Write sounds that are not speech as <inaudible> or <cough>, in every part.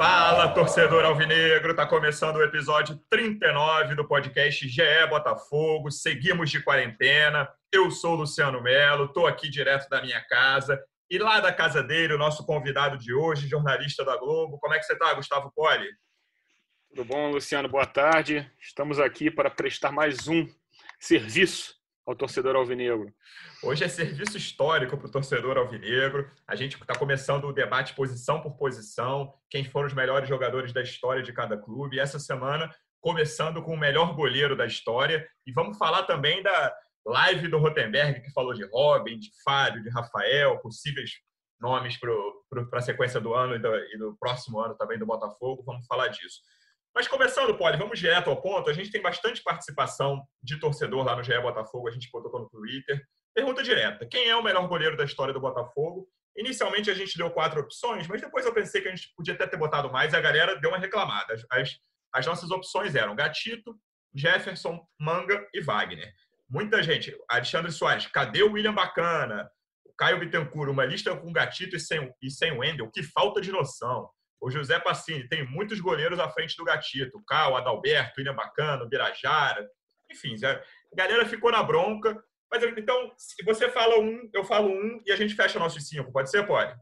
Fala, torcedor alvinegro! Tá começando o episódio 39 do podcast GE Botafogo. Seguimos de quarentena. Eu sou o Luciano Melo, tô aqui direto da minha casa. E lá da casa dele, o nosso convidado de hoje, jornalista da Globo. Como é que você tá, Gustavo Poli? Tudo bom, Luciano? Boa tarde. Estamos aqui para prestar mais um serviço ao torcedor alvinegro. Hoje é serviço histórico para o torcedor alvinegro. A gente está começando o debate posição por posição, quem foram os melhores jogadores da história de cada clube. E essa semana, começando com o melhor goleiro da história. E vamos falar também da live do Rotenberg, que falou de Robin, de Fábio, de Rafael, possíveis nomes para a sequência do ano e do, e do próximo ano também do Botafogo. Vamos falar disso. Mas começando, Poli, vamos direto ao ponto. A gente tem bastante participação de torcedor lá no GE Botafogo, a gente botou no Twitter. Pergunta direta: quem é o melhor goleiro da história do Botafogo? Inicialmente a gente deu quatro opções, mas depois eu pensei que a gente podia até ter botado mais e a galera deu uma reclamada. As, as nossas opções eram Gatito, Jefferson, Manga e Wagner. Muita gente. Alexandre Soares, cadê o William Bacana? O Caio Bittencourt, uma lista com Gatito e sem, e sem Wendel, que falta de noção. O José Passini tem muitos goleiros à frente do Gatito. O Cal, Adalberto, William Bacana, Birajara. Enfim, a galera ficou na bronca. Mas então, se você fala um, eu falo um e a gente fecha nossos cinco. Pode ser, pode?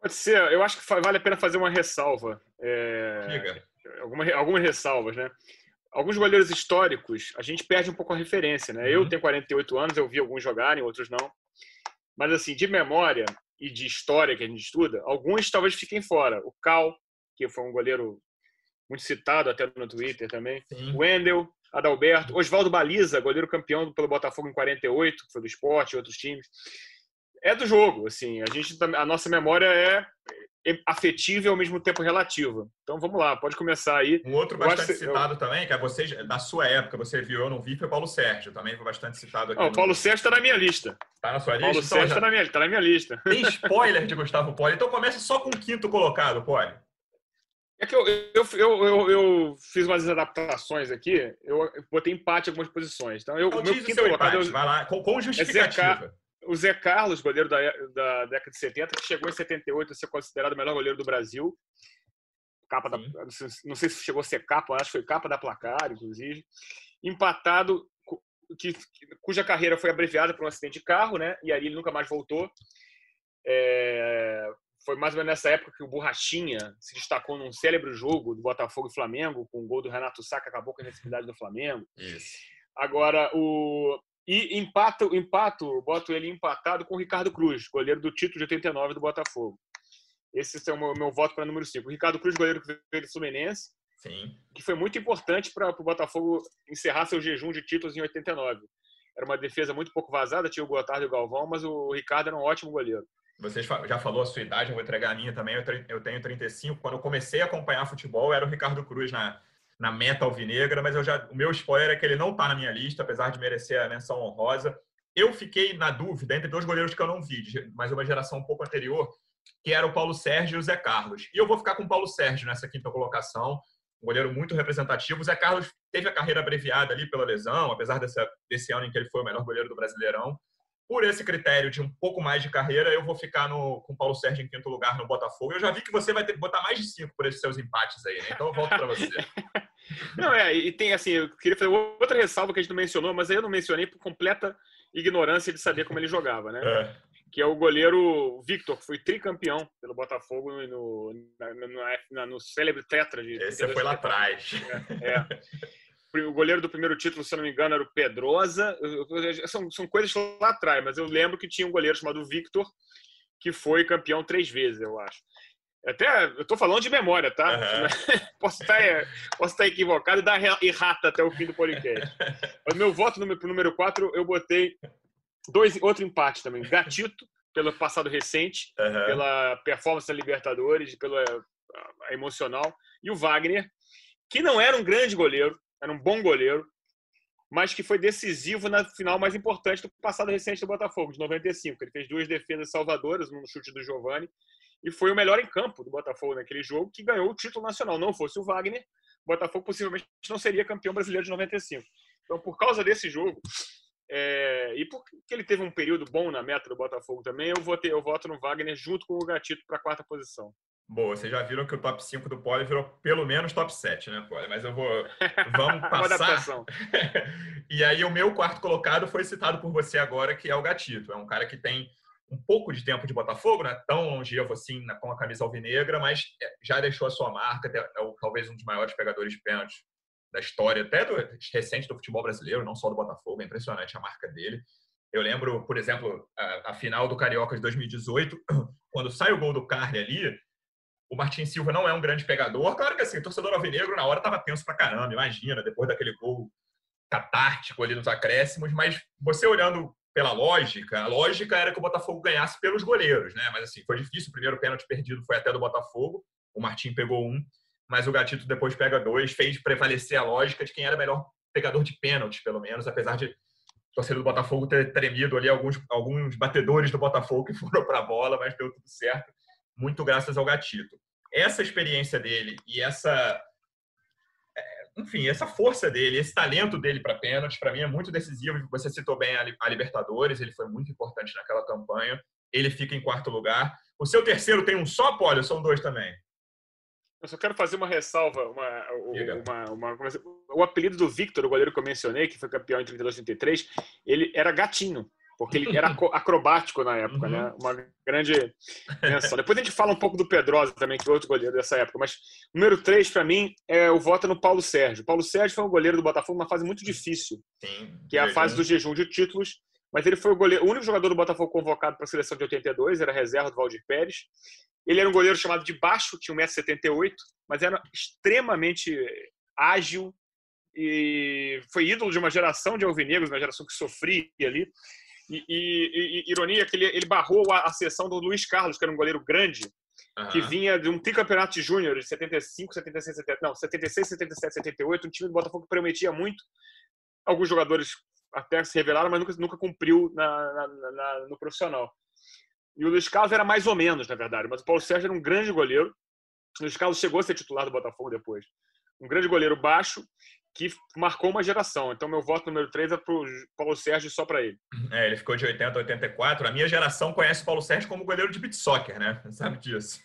Pode ser. Eu acho que vale a pena fazer uma ressalva. É... Alguma, algumas ressalvas, né? Alguns goleiros históricos, a gente perde um pouco a referência, né? Uhum. Eu tenho 48 anos, eu vi alguns jogarem, outros não. Mas, assim, de memória e de história que a gente estuda, alguns talvez fiquem fora. O Cal, que foi um goleiro muito citado até no Twitter também. Sim. O Wendel, Adalberto, Oswaldo Baliza, goleiro campeão pelo Botafogo em 48, que foi do esporte e outros times. É do jogo, assim, a gente a nossa memória é afetiva e ao mesmo tempo relativa. Então vamos lá, pode começar aí. Um outro bastante citado eu... também, que é você da sua época, você viu, eu não vi, foi Paulo Sérgio, também foi bastante citado aqui. No... Paulo Sérgio está na minha lista. Está na sua lista? Paulo então, Sérgio está já... na, minha, tá na minha lista. Tem spoiler de Gustavo Poli, então comece só com o quinto colocado, Poli. É que eu, eu, eu, eu, eu fiz umas adaptações aqui, eu botei empate em algumas posições. Então, eu, então, meu quinto colocado. Empate, vai lá, com, com justificativa. É o Zé Carlos, goleiro da, da década de 70, que chegou em 78 a ser considerado o melhor goleiro do Brasil. Capa da, não sei se chegou a ser capa, acho que foi capa da placar, inclusive. Empatado, que, cuja carreira foi abreviada por um acidente de carro, né? E aí ele nunca mais voltou. É, foi mais ou menos nessa época que o Borrachinha se destacou num célebre jogo do Botafogo e Flamengo, com o gol do Renato Sá, que acabou com a invencibilidade do Flamengo. Isso. Agora, o, e empato, empato, boto ele empatado com o Ricardo Cruz, goleiro do título de 89 do Botafogo. Esse é o meu, meu voto para número 5. O Ricardo Cruz, goleiro que veio do Fluminense, Sim. que foi muito importante para o Botafogo encerrar seu jejum de títulos em 89. Era uma defesa muito pouco vazada, tinha o Gotardo e o Galvão, mas o Ricardo era um ótimo goleiro. Você já falou a sua idade, eu vou entregar a minha também. Eu tenho 35. Quando eu comecei a acompanhar futebol, era o Ricardo Cruz na, na meta alvinegra, mas eu já, o meu spoiler é que ele não está na minha lista, apesar de merecer a menção honrosa. Eu fiquei na dúvida entre dois goleiros que eu não vi, mas uma geração um pouco anterior, que era o Paulo Sérgio e o Zé Carlos. E eu vou ficar com o Paulo Sérgio nessa quinta colocação, um goleiro muito representativo. O Zé Carlos teve a carreira abreviada ali pela lesão, apesar desse, ano em que ele foi o melhor goleiro do Brasileirão por esse critério de um pouco mais de carreira, eu vou ficar no, com o Paulo Sérgio em quinto lugar no Botafogo. Eu já vi que você vai ter que botar mais de cinco por esses seus empates aí, né? Então eu volto para você. <laughs> não, é, e tem assim, eu queria fazer outra ressalva que a gente não mencionou, mas aí eu não mencionei por completa ignorância de saber como ele jogava, né? É. Que é o goleiro Victor, que foi tricampeão pelo Botafogo no, no, no, no célebre tetra de. Esse foi lá atrás. É. é o goleiro do primeiro título, se não me engano, era o Pedrosa. São, são coisas lá atrás, mas eu lembro que tinha um goleiro chamado Victor, que foi campeão três vezes, eu acho. Até, eu tô falando de memória, tá? Uhum. <laughs> posso, estar, posso estar equivocado e dar errata até o fim do podcast. <laughs> o meu voto no número 4, eu botei dois, outro empate também. Gatito, pelo passado recente, uhum. pela performance da Libertadores, pela a emocional. E o Wagner, que não era um grande goleiro, era um bom goleiro, mas que foi decisivo na final mais importante do passado recente do Botafogo, de 95. Ele fez duas defesas salvadoras, no chute do Giovani, e foi o melhor em campo do Botafogo naquele jogo, que ganhou o título nacional. Não fosse o Wagner, o Botafogo possivelmente não seria campeão brasileiro de 95. Então, por causa desse jogo, é, e porque ele teve um período bom na meta do Botafogo também, eu, votei, eu voto no Wagner junto com o Gatito para a quarta posição. Boa, vocês já viram que o top 5 do Poli virou pelo menos top 7, né, Poli? Mas eu vou. Vamos <laughs> passar. <laughs> e aí, o meu quarto colocado foi citado por você agora, que é o Gatito. É um cara que tem um pouco de tempo de Botafogo, né? Tão longevo assim com a camisa alvinegra, mas é, já deixou a sua marca, é talvez um dos maiores pegadores de pênaltis da história, até do recente do futebol brasileiro, não só do Botafogo, é impressionante a marca dele. Eu lembro, por exemplo, a, a final do Carioca de 2018, <coughs> quando sai o gol do Carne ali, o Martin Silva não é um grande pegador. Claro que assim, o torcedor alvinegro na hora estava tenso pra caramba, imagina, depois daquele gol catártico ali nos acréscimos, mas você olhando pela lógica, a lógica era que o Botafogo ganhasse pelos goleiros, né? Mas assim, foi difícil, o primeiro pênalti perdido foi até do Botafogo, o Martin pegou um, mas o Gatito depois pega dois, fez prevalecer a lógica de quem era melhor pegador de pênaltis, pelo menos, apesar de o torcedor do Botafogo ter tremido ali alguns, alguns batedores do Botafogo que <laughs> foram para a bola, mas deu tudo certo, muito graças ao Gatito. Essa experiência dele e essa enfim, essa força dele, esse talento dele para pênaltis, para mim é muito decisivo. Você citou bem a Libertadores, ele foi muito importante naquela campanha. Ele fica em quarto lugar. O seu terceiro tem um só, Pólio, são dois também? Eu só quero fazer uma ressalva. Uma, uma, uma, uma, o apelido do Victor, o goleiro que eu mencionei, que foi campeão em 32 33, ele era gatinho, porque ele era acrobático na época, né? uhum. né? Uma grande menção. Depois a gente fala um pouco do Pedrosa também, que é outro goleiro dessa época. Mas número 3, para mim, é o voto no Paulo Sérgio. Paulo Sérgio foi um goleiro do Botafogo numa fase muito difícil, Sim, que é a fase do jejum de títulos. Mas ele foi o, goleiro, o único jogador do Botafogo convocado para a seleção de 82, era reserva do Valdir Pérez. Ele era um goleiro chamado de baixo, tinha 1,78m, mas era extremamente ágil e foi ídolo de uma geração de alvinegros, uma geração que sofria ali. E, e, e ironia que ele, ele barrou a, a sessão do Luiz Carlos, que era um goleiro grande, uhum. que vinha de um tricampeonato de júnior de 75, 76, 70, não, 76, 77, 78, um time do Botafogo que prometia muito. Alguns jogadores até se revelaram, mas nunca, nunca cumpriu na, na, na, no profissional. E o Luiz Carlos era mais ou menos, na verdade, mas o Paulo Sérgio era um grande goleiro. O Luiz Carlos chegou a ser titular do Botafogo depois. Um grande goleiro baixo que marcou uma geração. Então, meu voto número 3 é para o Paulo Sérgio só para ele. É, ele ficou de 80 a 84. A minha geração conhece o Paulo Sérgio como goleiro de beat soccer, né? <laughs> Sabe disso.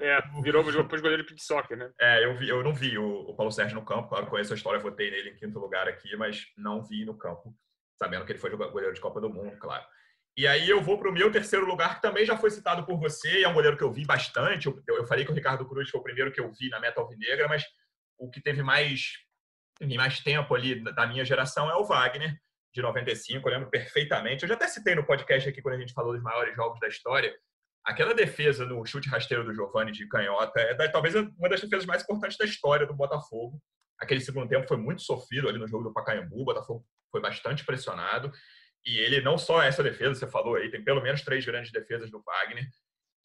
É, virou depois goleiro de beat soccer, né? É, eu, vi, eu não vi o, o Paulo Sérgio no campo. Claro, conheço a história, votei nele em quinto lugar aqui, mas não vi no campo, sabendo que ele foi goleiro de Copa do Mundo, claro. E aí eu vou para o meu terceiro lugar, que também já foi citado por você, e é um goleiro que eu vi bastante. Eu, eu falei que o Ricardo Cruz foi o primeiro que eu vi na meta alvinegra, mas o que teve mais, mais tempo ali da minha geração é o Wagner, de 95. Eu lembro perfeitamente. Eu já até citei no podcast aqui, quando a gente falou dos maiores jogos da história. Aquela defesa no chute rasteiro do Giovani de canhota é talvez uma das defesas mais importantes da história do Botafogo. Aquele segundo tempo foi muito sofrido ali no jogo do Pacaembu. O Botafogo foi bastante pressionado. E ele não só essa defesa, você falou aí, tem pelo menos três grandes defesas do Wagner,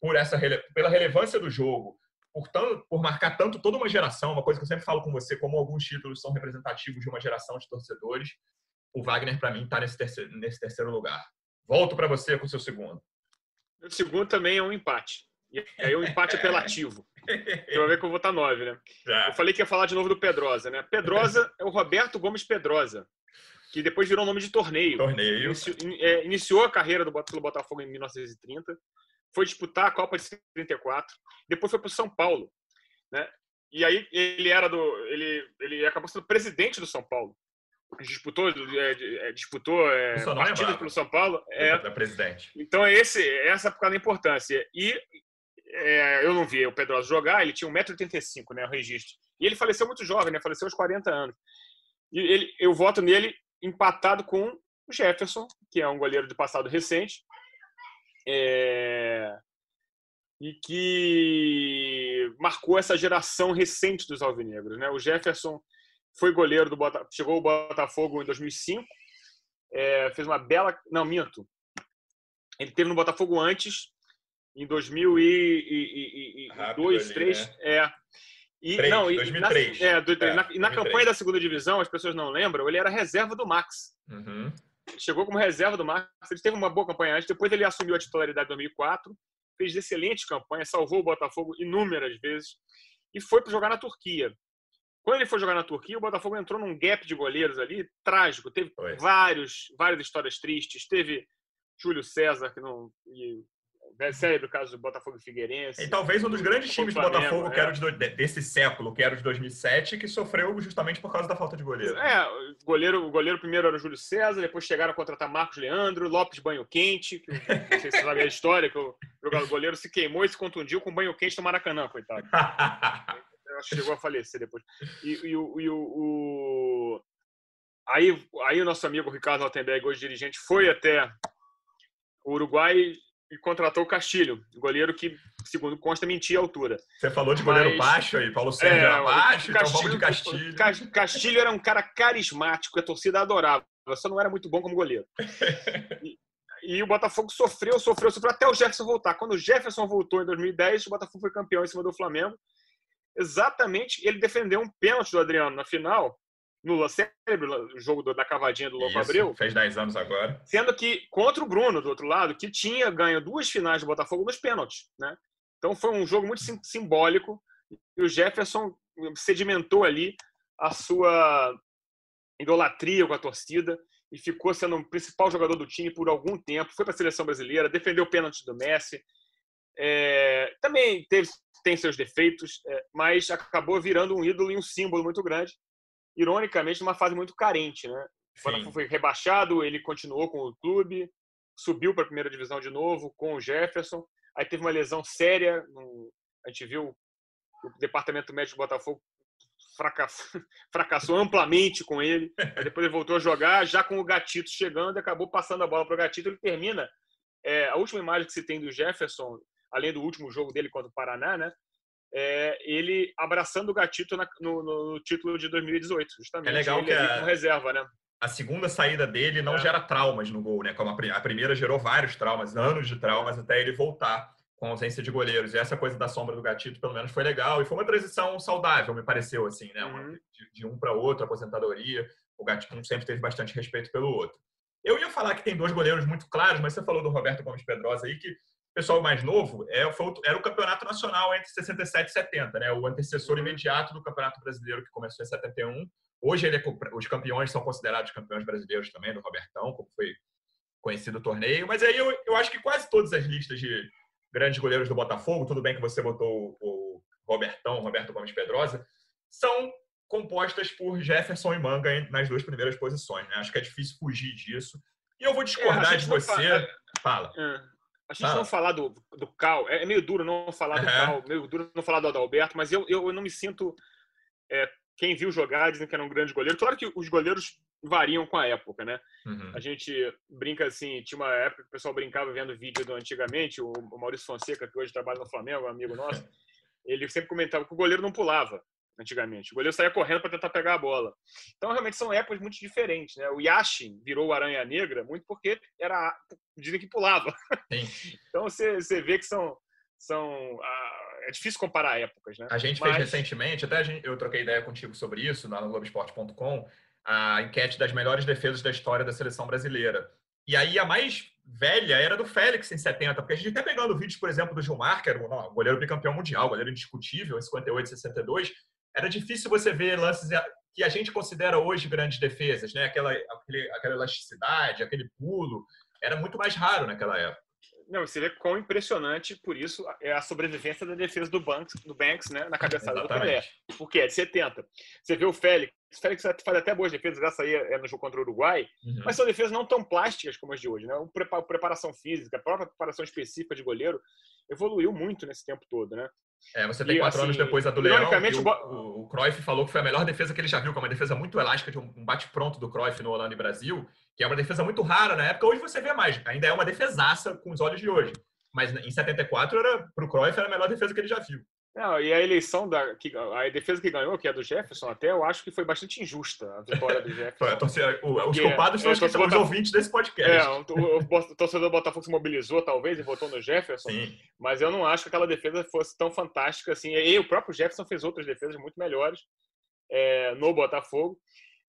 por essa pela relevância do jogo, por, tanto, por marcar tanto toda uma geração, uma coisa que eu sempre falo com você, como alguns títulos são representativos de uma geração de torcedores, o Wagner, para mim, está nesse terceiro, nesse terceiro lugar. Volto para você com o seu segundo. O segundo também é um empate. E aí é um empate <laughs> apelativo. Você vai ver que eu vou estar nove, né? Já. Eu falei que ia falar de novo do Pedrosa, né? Pedrosa <laughs> é o Roberto Gomes Pedrosa que depois virou nome de torneio. Torneio. Iniciou, é, iniciou a carreira do, pelo Botafogo em 1930, foi disputar a Copa de 34, depois foi para o São Paulo, né? E aí ele era do, ele, ele acabou sendo presidente do São Paulo. Disputou, é, é disputou é, partidas pelo São Paulo. É, da presidente. Então é esse, essa por causa da importância. E é, eu não vi o Pedroso jogar, ele tinha 1,85m, né, o registro. E ele faleceu muito jovem, né, faleceu aos 40 anos. E ele, eu voto nele empatado com o Jefferson, que é um goleiro de passado recente, é... e que marcou essa geração recente dos alvinegros. Né? O Jefferson foi goleiro do Botafogo, chegou ao Botafogo em 2005, é... fez uma bela, não minto, ele teve no Botafogo antes, em 2002, 2003, né? é. E, 3, não, 2003. Na, é, do, é, na, e na campanha da segunda divisão, as pessoas não lembram, ele era reserva do Max. Uhum. Chegou como reserva do Max, ele teve uma boa campanha antes, depois ele assumiu a titularidade em 2004, fez excelente campanha, salvou o Botafogo inúmeras vezes e foi para jogar na Turquia. Quando ele foi jogar na Turquia, o Botafogo entrou num gap de goleiros ali trágico. Teve vários, várias histórias tristes. Teve Júlio César, que não. E, cérebro caso do Botafogo e Figueirense. E talvez um dos grandes times do Botafogo, que era é. de, desse século, que era de 2007, que sofreu justamente por causa da falta de goleiro. É, o goleiro, o goleiro primeiro era o Júlio César, depois chegaram a contratar Marcos Leandro, Lopes Banho Quente, que, não sei se você sabe a história, que o, o goleiro se queimou e se contundiu com banho quente no Maracanã, coitado. acho que chegou a falecer depois. E, e, o, e o, o, Aí, aí o nosso amigo Ricardo Altenberg, hoje dirigente, foi até o Uruguai e contratou o Castilho, goleiro que, segundo consta, mentia a altura. Você falou de goleiro Mas, baixo aí, Paulo Sérgio é, era baixo, Castilho, então vamos de Castilho. Castilho era um cara carismático, a torcida adorava, só não era muito bom como goleiro. <laughs> E, e o Botafogo sofreu, sofreu, sofreu até o Jefferson voltar. Quando o Jefferson voltou em 2010, o Botafogo foi campeão em cima do Flamengo exatamente ele defendeu um pênalti do Adriano na final, no cérebro, o jogo da cavadinha do Louco Abreu. Fez 10 anos agora. Sendo que contra o Bruno, do outro lado, que tinha ganho duas finais do Botafogo nos pênaltis. Né? Então foi um jogo muito simbólico e o Jefferson sedimentou ali a sua idolatria com a torcida e ficou sendo o principal jogador do time por algum tempo. Foi para a seleção brasileira, defendeu o pênalti do Messi. É, também teve tem seus defeitos, é, mas acabou virando um ídolo e um símbolo muito grande. Ironicamente, numa fase muito carente, né? Botafogo foi rebaixado, ele continuou com o clube, subiu para a primeira divisão de novo com o Jefferson. Aí teve uma lesão séria, no, a gente viu o departamento médico do Botafogo fracassou, <laughs> fracassou amplamente com ele. Aí depois ele voltou a jogar, já com o Gatito chegando, acabou passando a bola para o Gatito. Ele termina. É, a última imagem que se tem do Jefferson além do último jogo dele contra o Paraná, né? É, ele abraçando o Gatito na, no, no, título de 2018, justamente. É legal que a, reserva, né? A segunda saída dele não é. gera traumas no gol, né? Como a, a primeira gerou vários traumas, anos de traumas até ele voltar com ausência de goleiros. E essa coisa da sombra do Gatito, pelo menos, foi legal. E foi uma transição saudável, me pareceu, assim, né? Uhum. De, de, um para outro, aposentadoria. O Gatito sempre teve bastante respeito pelo outro. Eu ia falar que tem dois goleiros muito claros, mas você falou do Roberto Gomes Pedrosa aí, que pessoal mais novo, é, era o campeonato nacional entre 67 e 70, né? O antecessor imediato do Campeonato Brasileiro que começou em 71. Hoje ele é, os campeões são considerados campeões brasileiros também, do Robertão, como foi conhecido o torneio. Mas aí eu, eu acho que quase todas as listas de grandes goleiros do Botafogo, tudo bem que você botou o Robertão, Roberto Gomes Pedrosa, são compostas por Jefferson e Manga nas duas primeiras posições. Né? Acho que é difícil fugir disso. E eu vou discordar é, de você. Fala. fala. É. A gente ah. não falar do, do Cal, é, é meio duro não falar do uhum. Cal, meio duro não falar do Adalberto, mas eu, eu, não me sinto. É, quem viu jogar dizem que era um grande goleiro. Claro que os goleiros variam com a época, né? Uhum. A gente brinca assim, tinha uma época que o pessoal brincava vendo vídeo do antigamente, o, o Maurício Fonseca, que hoje trabalha no Flamengo, um amigo nosso, <laughs> ele sempre comentava que o goleiro não pulava antigamente. O goleiro saía correndo para tentar pegar a bola. Então, realmente, são épocas muito diferentes. Né? O Yashin virou o Aranha Negra muito porque era dizem que pulava. <laughs> então, você, você vê que são... são é difícil comparar épocas, né? A gente Mas... fez recentemente, até gente, eu troquei ideia contigo sobre isso, lá no Globoesporte.com, a enquete das melhores defesas da história da seleção brasileira. E aí a mais velha era do Félix em 70, porque a gente até pegando vídeos, por exemplo, do Gilmar, que era o goleiro bicampeão mundial, goleiro indiscutível em 58 e 62, era difícil você ver lances que a gente considera hoje grandes defesas, né? Aquela, aquele, aquela elasticidade, aquele pulo, era muito mais raro naquela época. Não, você vê quão impressionante, por isso, é a sobrevivência da defesa do Banks, do Banks né, na cabeçada Exatamente. do Pelé. Porque é de 70. Você vê o Félix, o Félix faz até boas defesas, essa aí é no jogo contra o Uruguai, uhum. mas são defesas não tão plásticas como as de hoje. Né? O preparação física, a própria preparação específica de goleiro evoluiu muito nesse tempo todo. Né? É, você tem e, quatro assim, anos depois a do Leão. O, o, o Cruyff falou que foi a melhor defesa que ele já viu, que é uma defesa muito elástica de um bate-pronto do Cruyff no Holanda e Brasil, que é uma defesa muito rara na época. Hoje você vê mais, ainda é uma defesaça com os olhos de hoje. Mas em 74, era, pro Cruyff, era a melhor defesa que ele já viu. Não, e a eleição da que, a defesa que ganhou, que é do Jefferson, até eu acho que foi bastante injusta a vitória do <laughs> Jefferson. torcedor, os culpados é, são os, os ouvintes desse podcast. É, o, o, torcedor do Botafogo se mobilizou, talvez, e votou no Jefferson. Sim. Mas eu não acho que aquela defesa fosse tão fantástica assim. E o próprio Jefferson fez outras defesas muito melhores é, no Botafogo.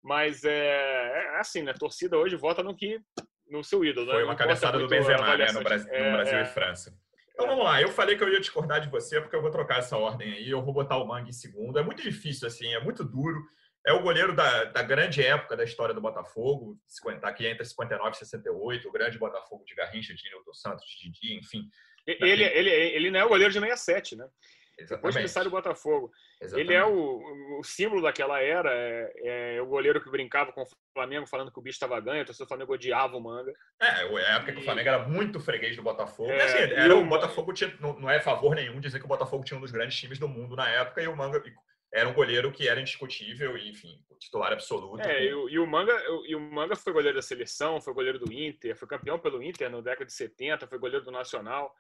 Mas é, é assim, né? A torcida hoje vota no que no seu ídolo. Né? Foi uma cabeçada do Benzema, né? No Brasil, no é, Brasil e é. França. Então vamos lá, eu falei que eu ia discordar de você, porque eu vou trocar essa ordem aí, eu vou botar o Mangue em segundo. É muito difícil, assim, é muito duro. É o goleiro da, da grande época da história do Botafogo, está aqui entre 59 e 68, o grande Botafogo de Garrincha, de Nilton Santos, de Didi, enfim. Ele, ele, ele não é o goleiro de 67, né? Depois que ele sai do Botafogo. Exatamente. Ele é o, o símbolo daquela era, é, é, o goleiro que brincava com o Flamengo, falando que o bicho estava ganho, o Flamengo odiava o Manga. É, a época e... que o Flamengo era muito freguês do Botafogo. É, assim, era, o Botafogo tinha, não, não é favor nenhum dizer que o Botafogo tinha um dos grandes times do mundo na época, e o Manga era um goleiro que era indiscutível e, enfim, titular absoluto. É, e, o, e, o Manga, e o Manga foi goleiro da seleção, foi goleiro do Inter, foi campeão pelo Inter no década de 70, foi goleiro do Nacional.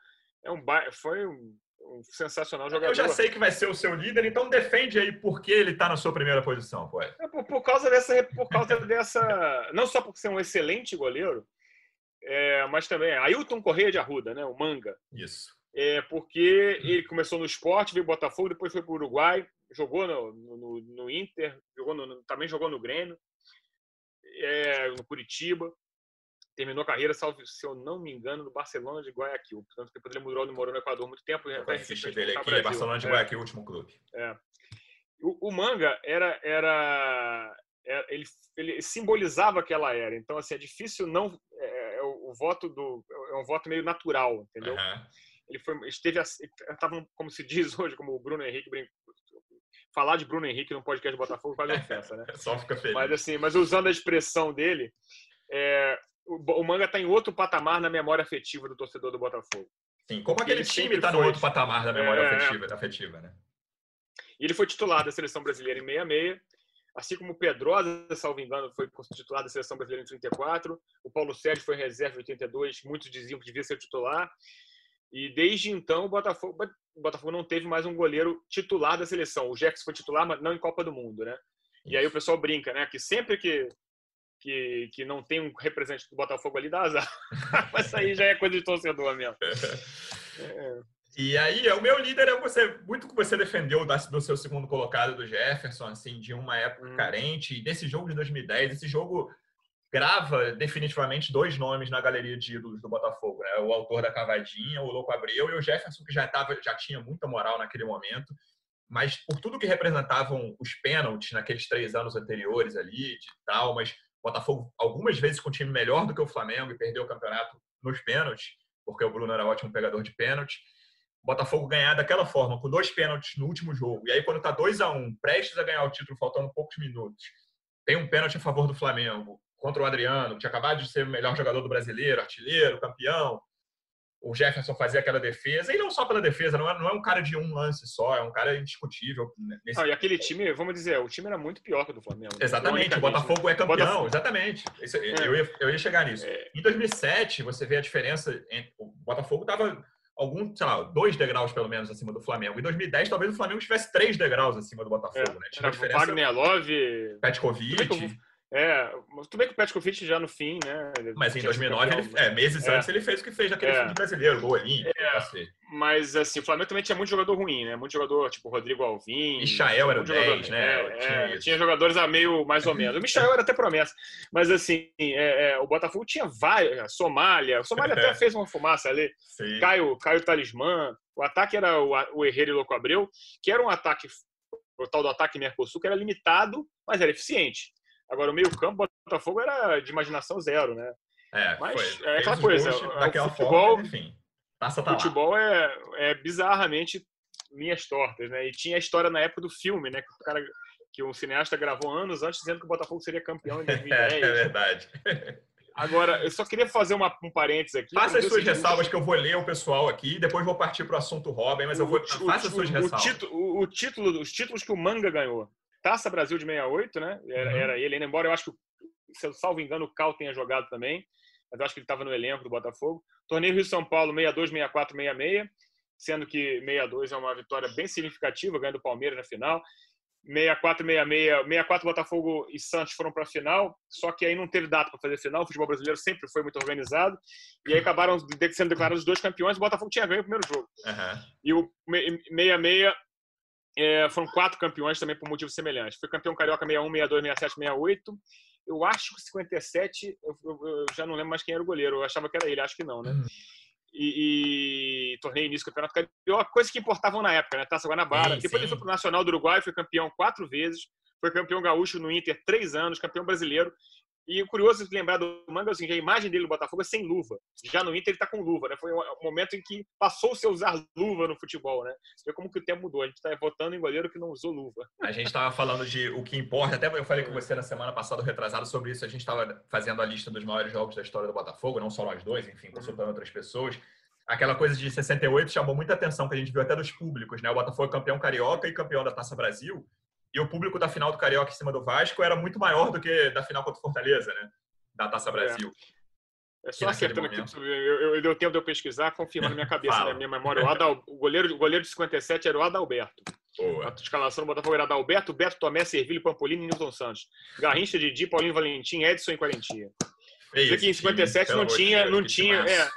É um, foi um sensacional jogador. Eu já sei que vai ser o seu líder, então defende aí por que ele está na sua primeira posição, pô. É por, por, causa dessa, por causa dessa, não só por ser um excelente goleiro, é, mas também Ailton Correia de Arruda, né, o Manga. Isso. É porque ele começou no esporte, veio Botafogo, depois foi para o Uruguai, jogou no, no, no Inter, jogou no, também jogou no Grêmio, é, no Curitiba terminou a carreira, salvo, se eu não me engano, no Barcelona de Guayaquil. Portanto, depois ele mudou, morou no Equador muito tempo. Eu a ficha dele aqui, Brasil. Barcelona de Guayaquil, é. último clube. É. O, o, Manga era, era, era, ele, ele simbolizava aquela era. Então, assim, é difícil não... É, é o, o, voto do... É um voto meio natural, entendeu? Uhum. Ele foi, esteve, estava, como se diz <laughs> hoje, como o Bruno Henrique brincou, falar de Bruno Henrique no podcast do Botafogo quase ofensa, né? <laughs> Só fica feliz. Mas assim, mas usando a expressão dele, é, o, manga está em outro patamar na memória afetiva do torcedor do Botafogo. Sim, como aquele ele time está no outro patamar da memória é, afetiva, afetiva, né? Ele foi titular da seleção brasileira em 66, assim como o Pedrosa, salvo engano, foi titular da seleção brasileira em 34, o Paulo Sérgio foi reserva em 82, muitos diziam que devia ser titular. E desde então o Botafogo, o Botafogo não teve mais um goleiro titular da seleção. O Jefferson foi titular, mas não em Copa do Mundo, né? E aí o pessoal brinca, né? Que sempre que que, que não tem um representante do Botafogo ali, dá azar. <laughs> Mas aí já é coisa de torcedor mesmo. É. <laughs> E aí, o meu líder é você, muito que você defendeu do seu segundo colocado do Jefferson, assim, de uma época hum. carente. E desse jogo de 2010, esse jogo grava definitivamente dois nomes na galeria de ídolos do Botafogo, né? O autor da cavadinha, o Louco Abreu, e o Jefferson, que já, tava, já tinha muita moral naquele momento. Mas por tudo que representavam os pênaltis naqueles três anos anteriores ali, de tal, mas Botafogo algumas vezes com um time melhor do que o Flamengo e perdeu o campeonato nos pênaltis, porque o Bruno era ótimo pegador de pênalti. Botafogo ganhar daquela forma, com dois pênaltis no último jogo, e aí quando está 2 a 1 um, prestes a ganhar o título, faltando poucos minutos, tem um pênalti a favor do Flamengo contra o Adriano, que tinha acabado de ser o melhor jogador do brasileiro, artilheiro, campeão, o Jefferson fazia aquela defesa, e não só pela defesa, não é, não é um cara de um lance só, é um cara indiscutível. Nesse... Ah, e aquele time, vamos dizer, o time era muito pior que o do Flamengo. Né? Exatamente, o Botafogo é campeão, Botafogo. exatamente. Isso, é. eu, ia, eu ia chegar nisso. É. Em 2007, você vê a diferença entre. O Botafogo estava algum, sei lá, dois degraus pelo menos acima do Flamengo. Em 2010, talvez o Flamengo estivesse três degraus acima do Botafogo, é. né? Tinha diferença. Wagner Love. Petkovic. É, tudo bem que o Petkovic já no fim, né? Mas em 2009, ele, é, meses é. antes, ele fez o que fez naquele é. filme brasileiro, gol olímpico. É. Mas, assim, o Flamengo também tinha muito jogador ruim, né? Muito jogador, tipo Rodrigo Alvim. Michael era o 10, jogador, né? É, tinha, tinha, jogadores a meio, mais ou menos. O Michael era até promessa. Mas, assim, é, o Botafogo tinha várias. Somália. O Somália <laughs> até fez uma fumaça ali. Sim. Caio, Caio Talismã. O ataque era o, o Herrera e o Louco Abreu, que era um ataque, o tal do ataque Mercosul, que era limitado, mas era eficiente. Agora, o meio-campo, Botafogo era de imaginação zero, né? É, Mas foi, é aquela coisa. Daquela o futebol, forma, enfim. Passa tá futebol lá. é, é bizarramente linhas tortas, né? E tinha a história na época do filme, né? Que o cara que um cineasta gravou anos antes dizendo que o Botafogo seria campeão em 2010. <laughs> é verdade. Agora, eu só queria fazer uma, um parênteses aqui. Faça as suas ressalvas que eu vou ler o pessoal aqui, depois vou partir para o assunto Robin, mas eu vou. O, faça as suas o, ressalvas. O, título, o, título, os títulos que o Manga ganhou. Taça Brasil de 68, né? Era, uhum. era ele, embora eu acho que, se eu salvo engano, o Cal tenha jogado também, mas eu acho que ele estava no elenco do Botafogo. Torneio Rio São Paulo 62, 64, 66. sendo que 62 é uma vitória bem significativa, ganhando o Palmeiras na final. 64, 66, 64 Botafogo e Santos foram para a final, só que aí não teve data para fazer final. O futebol brasileiro sempre foi muito organizado e aí acabaram sendo declarados os dois campeões. O Botafogo tinha ganho o primeiro jogo. Uhum. E o 66 é, foram quatro campeões também por motivos semelhantes. Foi campeão carioca 61, 62, 67, 68. Eu acho que 57, eu, eu, eu já não lembro mais quem era o goleiro. Eu achava que era ele, acho que não, né? Uhum e, e torneio início do Campeonato Carioca, coisa que importavam na época, né? Taça Guanabara. Sim, Depois sim. ele foi para o Nacional do Uruguai, foi campeão quatro vezes, foi campeão gaúcho no Inter três anos, campeão brasileiro. E o curioso de lembrar do Manga é assim, a imagem dele no Botafogo é sem luva. Já no Inter ele está com luva, né? Foi um momento em que passou-se a usar luva no futebol, né? Você vê como que o tempo mudou. A gente está votando em goleiro que não usou luva. A gente estava falando de o que importa. Até eu falei com você na semana passada, retrasado, sobre isso. A gente estava fazendo a lista dos maiores jogos da história do Botafogo, não só nós dois, enfim, consultando outras pessoas aquela coisa de 68 chamou muita atenção, que a gente viu até dos públicos, né? O Botafogo é campeão carioca e campeão da Taça Brasil. E o público da final do Carioca em cima do Vasco era muito maior do que da final contra o Fortaleza, né? Da Taça é. Brasil. É, é só acertando aqui, eu, eu, eu deu tempo de eu pesquisar, confirmar na minha <laughs> cabeça, na né? minha memória. O, Adal, o, goleiro, o goleiro de 57 era o Adalberto. Boa. A escalação do Botafogo era Adalberto, Beto Tomé, Servilho, Pampolini e Nilton Santos. Garrincha, Didi, Paulinho Valentim, Edson e Quarentinha. Isso aqui em 57 time, não tinha, não tinha, é,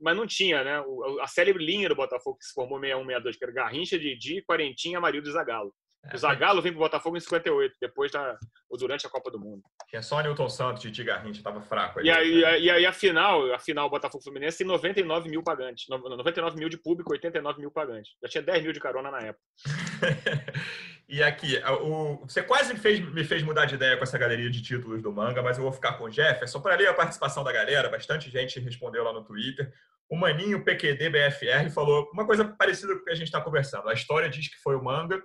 mas não tinha, né? A célebre linha do Botafogo que se formou 61-62, que era Garrincha, Didi, Quarentinha, Amarildo e Zagalo. É, o Zagallo vem pro Botafogo em 58, depois da, ou durante a Copa do Mundo. Que é só Newton Santos, Didi Garrincha, tava fraco. Ali, e, aí, né? e aí a final, a final Botafogo Fluminense tem 99 mil pagantes. 99 mil de público, 89 mil pagantes. Já tinha 10 mil de carona na época. <laughs> e aqui, o, você quase fez, me fez mudar de ideia com essa galeria de títulos do manga, mas eu vou ficar com o Jefferson para ler a participação da galera. Bastante gente respondeu lá no Twitter. O Maninho PQD BFR falou uma coisa parecida com o que a gente está conversando. A história diz que foi o manga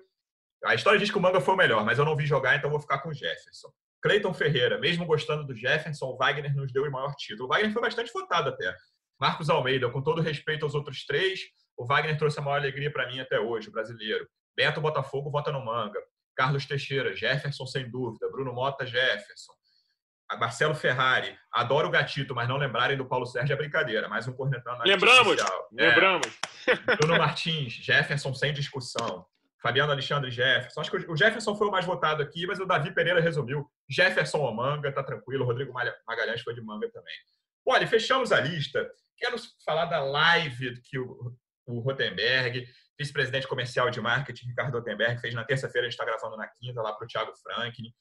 a história diz que o Manga foi o melhor, mas eu não vi jogar, então vou ficar com o Jefferson. Cleiton Ferreira, mesmo gostando do Jefferson, o Wagner nos deu o maior título. O Wagner foi bastante votado até. Marcos Almeida, com todo respeito aos outros três, o Wagner trouxe a maior alegria para mim até hoje, o brasileiro. Beto Botafogo vota no Manga. Carlos Teixeira, Jefferson sem dúvida. Bruno Mota, Jefferson. Marcelo Ferrari, adoro o gatito, mas não lembrarem do Paulo Sérgio é brincadeira. Mais um cornetando. Lembramos! É. Lembramos! Bruno Martins, Jefferson sem discussão. Fabiano Alexandre Jefferson. Acho que o Jefferson foi o mais votado aqui, mas o Davi Pereira resumiu. Jefferson ou manga, tá tranquilo. Rodrigo Magalhães foi de manga também. Olha, fechamos a lista. Quero falar da live que o, o Rotenberg, vice-presidente comercial de marketing, Ricardo Rotenberg, fez na terça-feira, a gente está gravando na quinta, lá para o Thiago Franklin.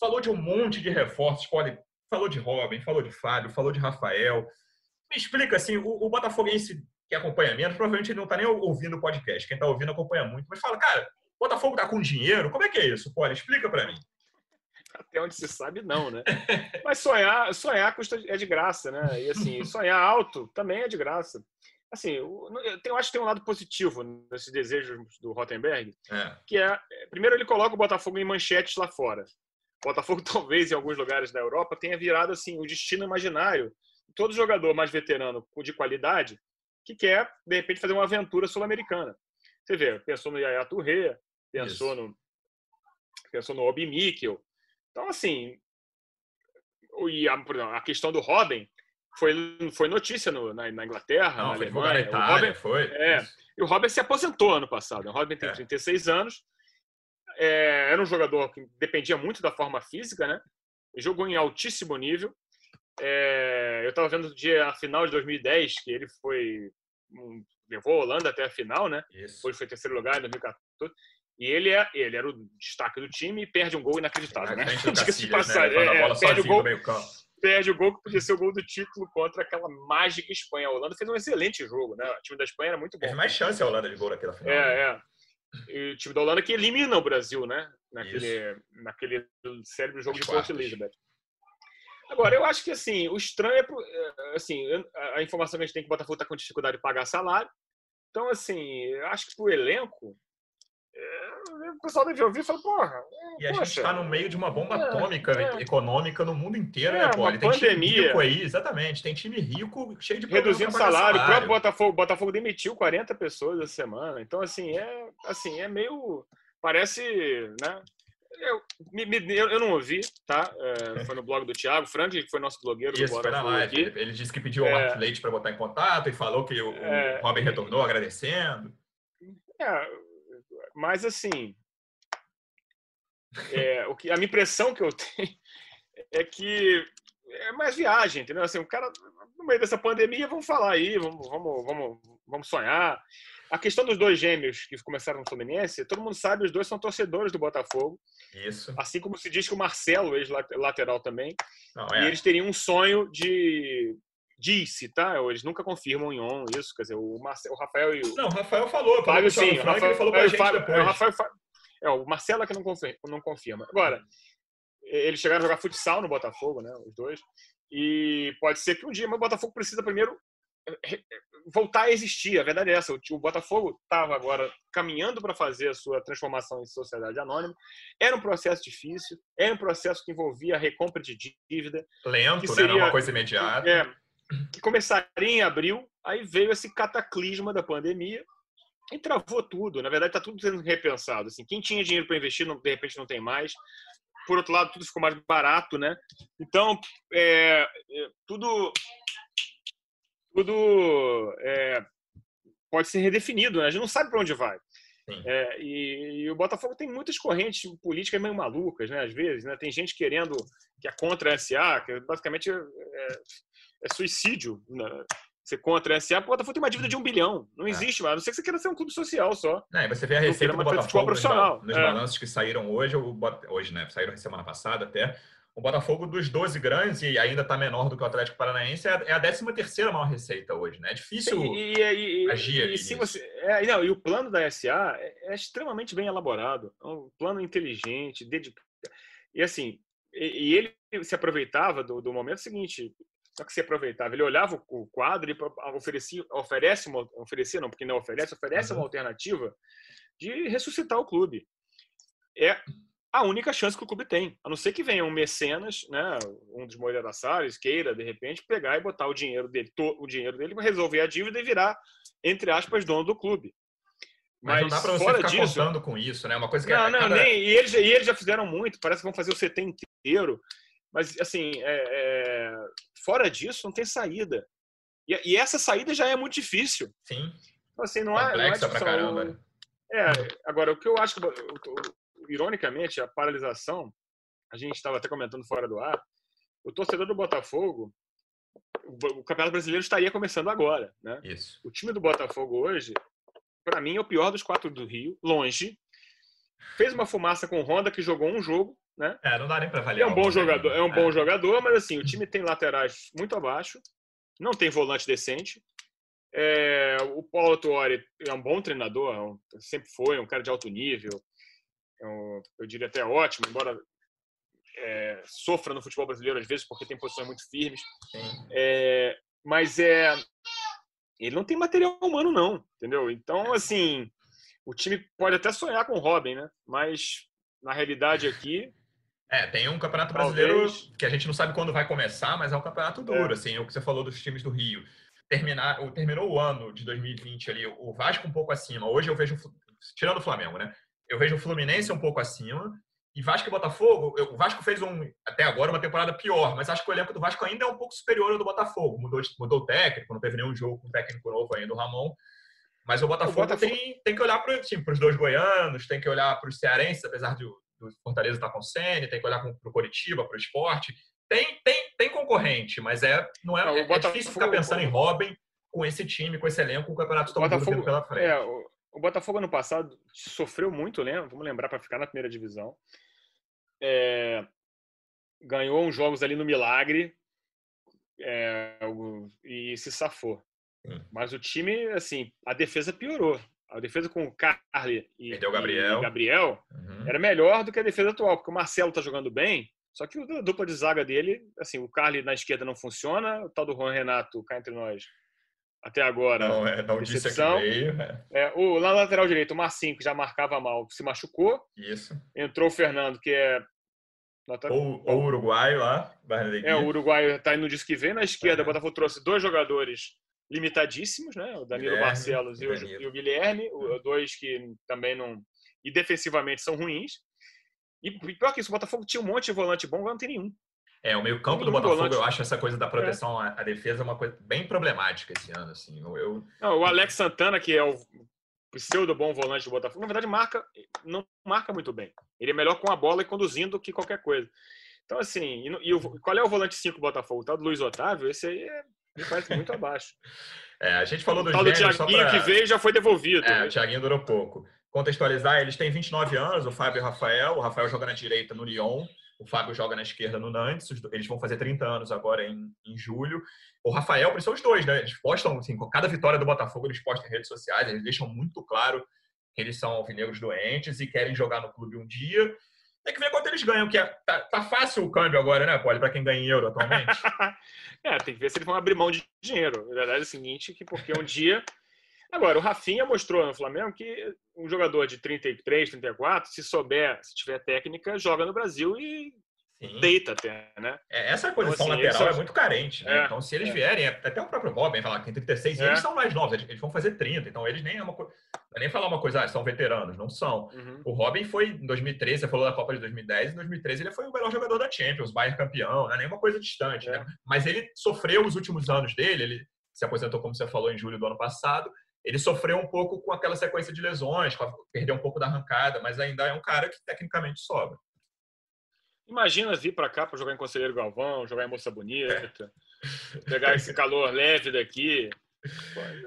Falou de um monte de reforços. Pode, falou de Robin, falou de Fábio, falou de Rafael. Me explica assim, o, o Botafoguense que acompanha menos, provavelmente ele não está nem ouvindo o podcast. Quem está ouvindo acompanha muito. Mas fala, cara, o Botafogo está com dinheiro? Como é que é isso? Pô, explica para mim. Até onde se sabe, não, né? <laughs> Mas sonhar, sonhar custa, é de graça, né? E assim, <laughs> sonhar alto também é de graça. Assim, eu, eu acho que tem um lado positivo nesses desejos do Rottenberg, é. que é, primeiro ele coloca o Botafogo em manchetes lá fora. O Botafogo, <laughs> talvez, em alguns lugares da Europa, tenha virado assim o destino imaginário. Todo jogador mais veterano de qualidade que quer, de repente, fazer uma aventura sul-americana. Você vê, pensou no Yaya Touré, pensou no, pensou no Obi Mikkel. Então, assim, e a, a questão do Robin foi, foi notícia no, na, na, Inglaterra, Não, na Alemanha. Na Itália, o Robin, foi. É, e o Robin se aposentou ano passado. O Robin tem é. 36 anos. É, era um jogador que dependia muito da forma física, né? Jogou em altíssimo nível. É, eu estava vendo o dia, a final de 2010, que ele foi. Um, levou a Holanda até a final, né? Isso. Depois foi terceiro lugar em 2014. E ele, é, ele era o destaque do time e perde um gol inacreditável, né? <laughs> Cacilhas, passar, né? É, perde, o gol, perde o gol que podia ser o gol do título contra aquela mágica Espanha. A Holanda fez um excelente jogo, né? O time da Espanha era muito bom. Teve mais chance a Holanda de gol naquela final. É, né? é. E o time da Holanda que elimina o Brasil, né? Naquele, naquele cérebro jogo As de Port Elizabeth. Agora, eu acho que assim, o estranho é, é assim, a informação que a gente tem é que o Botafogo está com dificuldade de pagar salário. Então, assim, eu acho que o elenco, é, o pessoal deve ouvir e falar, porra. E a gente está no meio de uma bomba é, atômica é, econômica no mundo inteiro, é, né, Poli? Tem pandemia. time rico aí, exatamente. Tem time rico cheio de Reduzindo salário. salário. O próprio Botafogo, Botafogo demitiu 40 pessoas essa semana. Então, assim, é, assim, é meio. Parece, né? Eu, eu, eu, não ouvi, tá? É, foi no blog do Thiago Franklin, que foi nosso blogueiro Isso, do live. Aqui. Ele disse que pediu é, o Marcos Leite para botar em contato e falou que o, é, o Robin retornou agradecendo. É, mas assim, é, o que, a minha impressão que eu tenho é que é mais viagem, entendeu? Assim, o cara, no meio dessa pandemia, vamos falar aí, vamos, vamos, vamos, vamos sonhar. A questão dos dois gêmeos que começaram no Fluminense, todo mundo sabe, os dois são torcedores do Botafogo. Isso. Assim como se diz que o Marcelo, ex-lateral também. Não, é. E eles teriam um sonho de. Disse, tá? Eles nunca confirmam em on isso. Quer dizer, o, Marcelo, o Rafael e o. Não, o Rafael falou. Fábio, sim. O Rafael, ele falou pra é, gente Fábio, depois. É, o Rafael, é, o Marcelo é que não confirma, não confirma. Agora, eles chegaram a jogar futsal no Botafogo, né? Os dois. E pode ser que um dia, mas o Botafogo precisa primeiro voltar a existir. A verdade é essa. O Botafogo estava agora caminhando para fazer a sua transformação em sociedade anônima. Era um processo difícil, era um processo que envolvia a recompra de dívida. Lento, seria, né? Não uma coisa imediata. É, que começaria em abril, aí veio esse cataclisma da pandemia e travou tudo. Na verdade, está tudo sendo repensado. Assim, quem tinha dinheiro para investir, de repente não tem mais por outro lado, tudo ficou mais barato, né? Então, é, é, tudo, tudo é, pode ser redefinido, né? A gente não sabe para onde vai. É, e, e, o Botafogo tem muitas correntes políticas meio malucas, né? Às vezes, né? Tem gente querendo que é contra a SA, que basicamente é, é suicídio. Né? Você contra a SA, o Botafogo tem uma dívida de um bilhão. Não é. existe, mas a não ser que você queira ser um clube social só. É, você vê a receita do Botafogo profissional. nos, nos é. balanços que saíram hoje, hoje, né? Saíram semana passada até. O Botafogo dos 12 grandes, e ainda está menor do que o Atlético Paranaense, é a 13 é terceira maior receita hoje, né? É difícil Sim, e, e, agir e, se você, é, não, e o plano da SA é, é, extremamente bem elaborado. É um plano inteligente, dedicado. E assim, e, ele se aproveitava do, do momento seguinte, só que se aproveitava. Ele olhava o quadro e oferecia, oferece uma, oferecia não, porque não oferece, oferece uhum. uma alternativa de ressuscitar o clube. É a única chance que o clube tem. A não ser que venha um mecenas, né, um dos Moreira Salles, queira, de repente, pegar e botar o dinheiro dele, o dinheiro dele para resolver a dívida e virar, entre aspas, dono do clube. Mas, Mas não dá para você ficar disso, contando com isso, né? Uma coisa que não, é, não, cada... nem, e eles, e eles já fizeram muito. Parece que vão fazer o CT inteiro. Mas, assim, é, é, fora disso, não tem saída. E, e, essa saída já é muito difícil. Sim. Então, assim, não Complexa é. Não é pra caramba. Né? É, agora, o que eu acho que, ironicamente, a paralisação, a gente estava até comentando fora do ar, o torcedor do Botafogo, o Campeonato Brasileiro estaria começando agora, né? Isso. O time do Botafogo hoje, para mim, é o pior dos quatro do Rio, longe. Fez uma fumaça com o Honda, que jogou um jogo, né? É, não dá nem para avaliar. É um bom jogador, é um é. bom jogador, mas assim, o time tem laterais muito abaixo, não tem volante decente. É, o Paulo Tuori é um bom treinador, é sempre foi, um cara de alto nível, é um, eu diria até ótimo, embora é, sofra no futebol brasileiro às vezes porque tem posições muito firmes. É, mas é, ele não tem material humano não, entendeu? Então assim, o time pode até sonhar com o Robin, né? Mas na realidade aqui é, tem um campeonato brasileiro Talvez. que a gente não sabe quando vai começar, mas é um campeonato duro, é. assim, o que você falou dos times do Rio. Terminar, terminou o ano de 2020 ali, o Vasco um pouco acima. Hoje eu vejo, tirando o Flamengo, né? Eu vejo o Fluminense um pouco acima. E Vasco e Botafogo, o Vasco fez um, até agora uma temporada pior, mas acho que o elenco do Vasco ainda é um pouco superior ao do Botafogo. Mudou, mudou o técnico, não teve nenhum jogo com técnico novo ainda, o Ramon. Mas o Botafogo, o Botafogo... Tem, tem que olhar para assim, os dois goianos, tem que olhar para os cearenses, apesar de do Fortaleza estar tá com o Sene, tem que olhar para o Coritiba, para o esporte. Tem, tem, tem concorrente, mas é, não é, não, é, é difícil ficar pensando em Robin com esse time, com esse elenco, com o campeonato Botafogo, pela frente. É, o, o, Botafogo ano passado sofreu muito, né? Vamos lembrar para ficar na primeira divisão. É, ganhou uns jogos ali no milagre é, e se safou. Hum. Mas o time, assim, a defesa piorou a defesa com o Carly e, Gabriel, e Gabriel uhum. era melhor do que a defesa atual, porque o Marcelo está jogando bem, só que a dupla de zaga dele, assim, o Carly na esquerda não funciona, o tal do Juan Renato cá entre nós até agora. Não, é, não disse que veio. É. É, o, na lateral direito, o Marcinho, que já marcava mal, se machucou. Isso. Entrou o Fernando, que é. Ou o uruguaio lá. É, o uruguaio está indo no disco que vem. Na esquerda, o Botafogo trouxe dois jogadores limitadíssimos, né? O Danilo Guilherme, Barcelos e o, e o, Guilherme, dois que também não. e defensivamente são ruins. E pior que isso, o Botafogo tinha um monte de volante bom, agora não tem nenhum. É, o meio-campo do Botafogo, volante. eu acho essa coisa da proteção à é. defesa uma coisa bem problemática esse ano. Assim. Eu... Não, o Alex Santana, que é o pseudo bom volante do Botafogo, na verdade marca, não marca muito bem. Ele é melhor com a bola e conduzindo que qualquer coisa. Então, assim, e, e o, qual é o volante 5 do Botafogo? O tal do Luiz Otávio, esse aí é, me parece muito <laughs> abaixo. É, a gente falou do o tal do Thiaguinho pra... que veio já foi devolvido. É, né? o Thiaguinho durou pouco. Contextualizar, eles têm 29 anos, o Fábio e o Rafael. O Rafael joga na direita no Lyon, o Fábio joga na esquerda no Nantes. Eles vão fazer 30 anos agora em, em julho. O Rafael, eles são os dois, né? Eles postam, assim, com cada vitória do Botafogo, eles postam em redes sociais, eles deixam muito claro que eles são alvinegros doentes e querem jogar no clube um dia. Tem que ver quanto eles ganham, que é, tá, tá, fácil o câmbio agora, né, Poli, para quem ganha em euro atualmente. <laughs> é, tem que ver se eles vão abrir mão de dinheiro. Na verdade é o seguinte, que porque um dia. Agora, o Rafinha mostrou no Flamengo que um jogador de 33, 34, se souber, se tiver técnica, joga no Brasil e Sim. deita até, né? É, essa posição então, assim, lateral é muito carente, né? É, então, se eles é. vierem, até o próprio Robin falar que tem 36, é. eles são mais novos, eles, vão fazer 30, então eles nem é uma coisa. É nem falar uma coisa, ah, são veteranos, não são. Uhum. O Robin foi em 2013, você falou da Copa de 2010, em 2013 ele foi o melhor jogador da Champions, Bayern campeão, não é nem uma coisa distante, né? É. Mas ele sofreu os últimos anos dele, ele se aposentou, como você falou, em julho do ano passado. Ele sofreu um pouco com aquela sequência de lesões, perdeu um pouco da arrancada, mas ainda é um cara que tecnicamente sobra. Imagina vir para cá para jogar em Conselheiro Galvão, jogar em Moça Bonita, pegar esse calor leve daqui.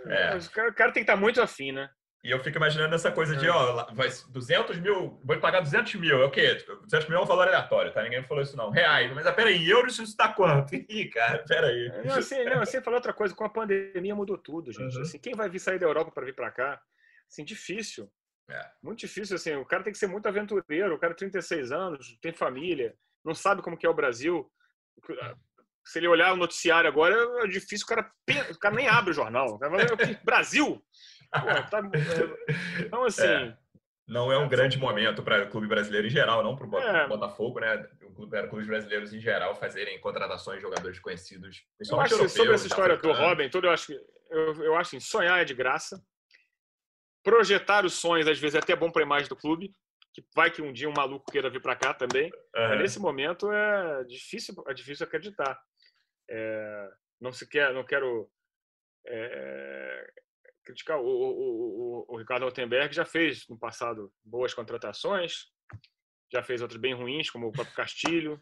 É. O, cara, o cara tem que estar tá muito afim, né? E eu fico imaginando essa coisa de, é. ó, vai 200 mil, vou pagar 200 mil, é o quê? 200 mil é um valor aleatório, tá? Ninguém falou isso não. Reais, mas ah, peraí, em euros isso está quanto? <laughs> Ih, cara, peraí. Não, assim, não, assim, falar outra coisa, com a pandemia mudou tudo, gente. Uhum. Assim, quem vai vir sair da Europa para vir para cá? Assim, difícil. É. Muito difícil, assim, o cara tem que ser muito aventureiro, o cara tem 36 anos, tem família, não sabe como que é o Brasil. Se ele olhar o noticiário agora, é difícil, o cara, o cara nem abre o jornal. Brasil? Pô, tá... Então, <laughs> assim... É. Não é um grande momento para o clube brasileiro em geral, não para o é. Botafogo, né? O para clubes brasileiros em geral fazerem contratações de jogadores conhecidos. Eu acho que sobre essa história do Robin, tudo eu acho que eu, eu acho assim, sonhar é de graça projetar os sonhos, às vezes, é até bom para a imagem do clube, que vai que um dia um maluco queira vir para cá também. Uhum. Nesse momento é difícil, é difícil acreditar. É, não se quer, não quero é, criticar. O, o, o, o, Ricardo Altenberg já fez no passado boas contratações, já fez outras bem ruins, como o próprio Castilho,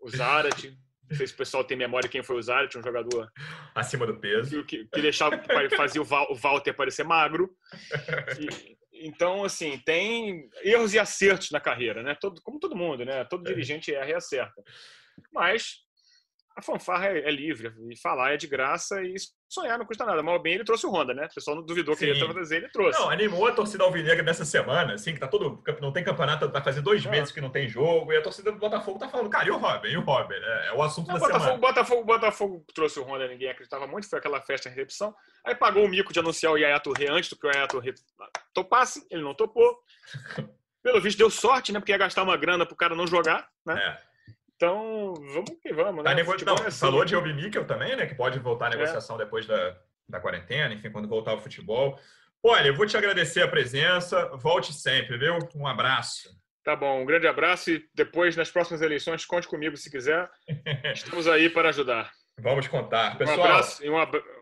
o Zarate. Não sei se o pessoal tem memória quem foi o Zarat, um jogador acima do peso, que, que deixava que fazia o, Val, o Walter parecer magro. E, então, assim, tem erros e acertos na carreira, né? Todo, como todo mundo, né? Todo é. dirigente erra e acerta. Mas a fanfarra é, é, livre, e falar é de graça, e sonhar não custa nada. Mal bem, ele trouxe o Honda, né? O pessoal não duvidou Sim. que ele ia trazer, ele trouxe. Não, animou a torcida alvinegra nessa semana, assim, que tá todo. Não tem campeonato, vai fazer dois meses que não tem jogo, e a torcida do Botafogo tá falando, cara, e o Robin? E o Robin? É, é o assunto não, da Botafogo, semana. Botafogo, Botafogo trouxe o Honda, ninguém acreditava muito, foi aquela festa de recepção. Aí pagou o mico de anunciar o Yaya Touré antes do que o Yaya Touré topasse, ele não topou. <laughs> Pelo visto, deu sorte, né? Porque ia gastar uma grana pro cara não jogar, né? É. Então, vamos que vamos, né? Tá nego... Não, é assim. Falou de Obi Mikkel também, né? Que pode voltar à é. negociação é. depois da, da quarentena, enfim, quando voltar ao futebol. Olha, eu vou te agradecer a presença. Volte sempre, viu? Um abraço. Tá bom, um grande abraço e depois, nas próximas eleições, conte comigo se quiser. <laughs> Estamos aí para ajudar. Vamos contar. Pessoal... Um abraço, e, um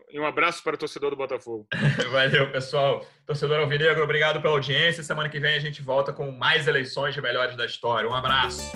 e um abraço para o torcedor do Botafogo. <laughs> Valeu, pessoal. Torcedor Alvinegro, obrigado pela audiência. Semana que vem a gente volta com mais eleições de melhores da história. Um abraço.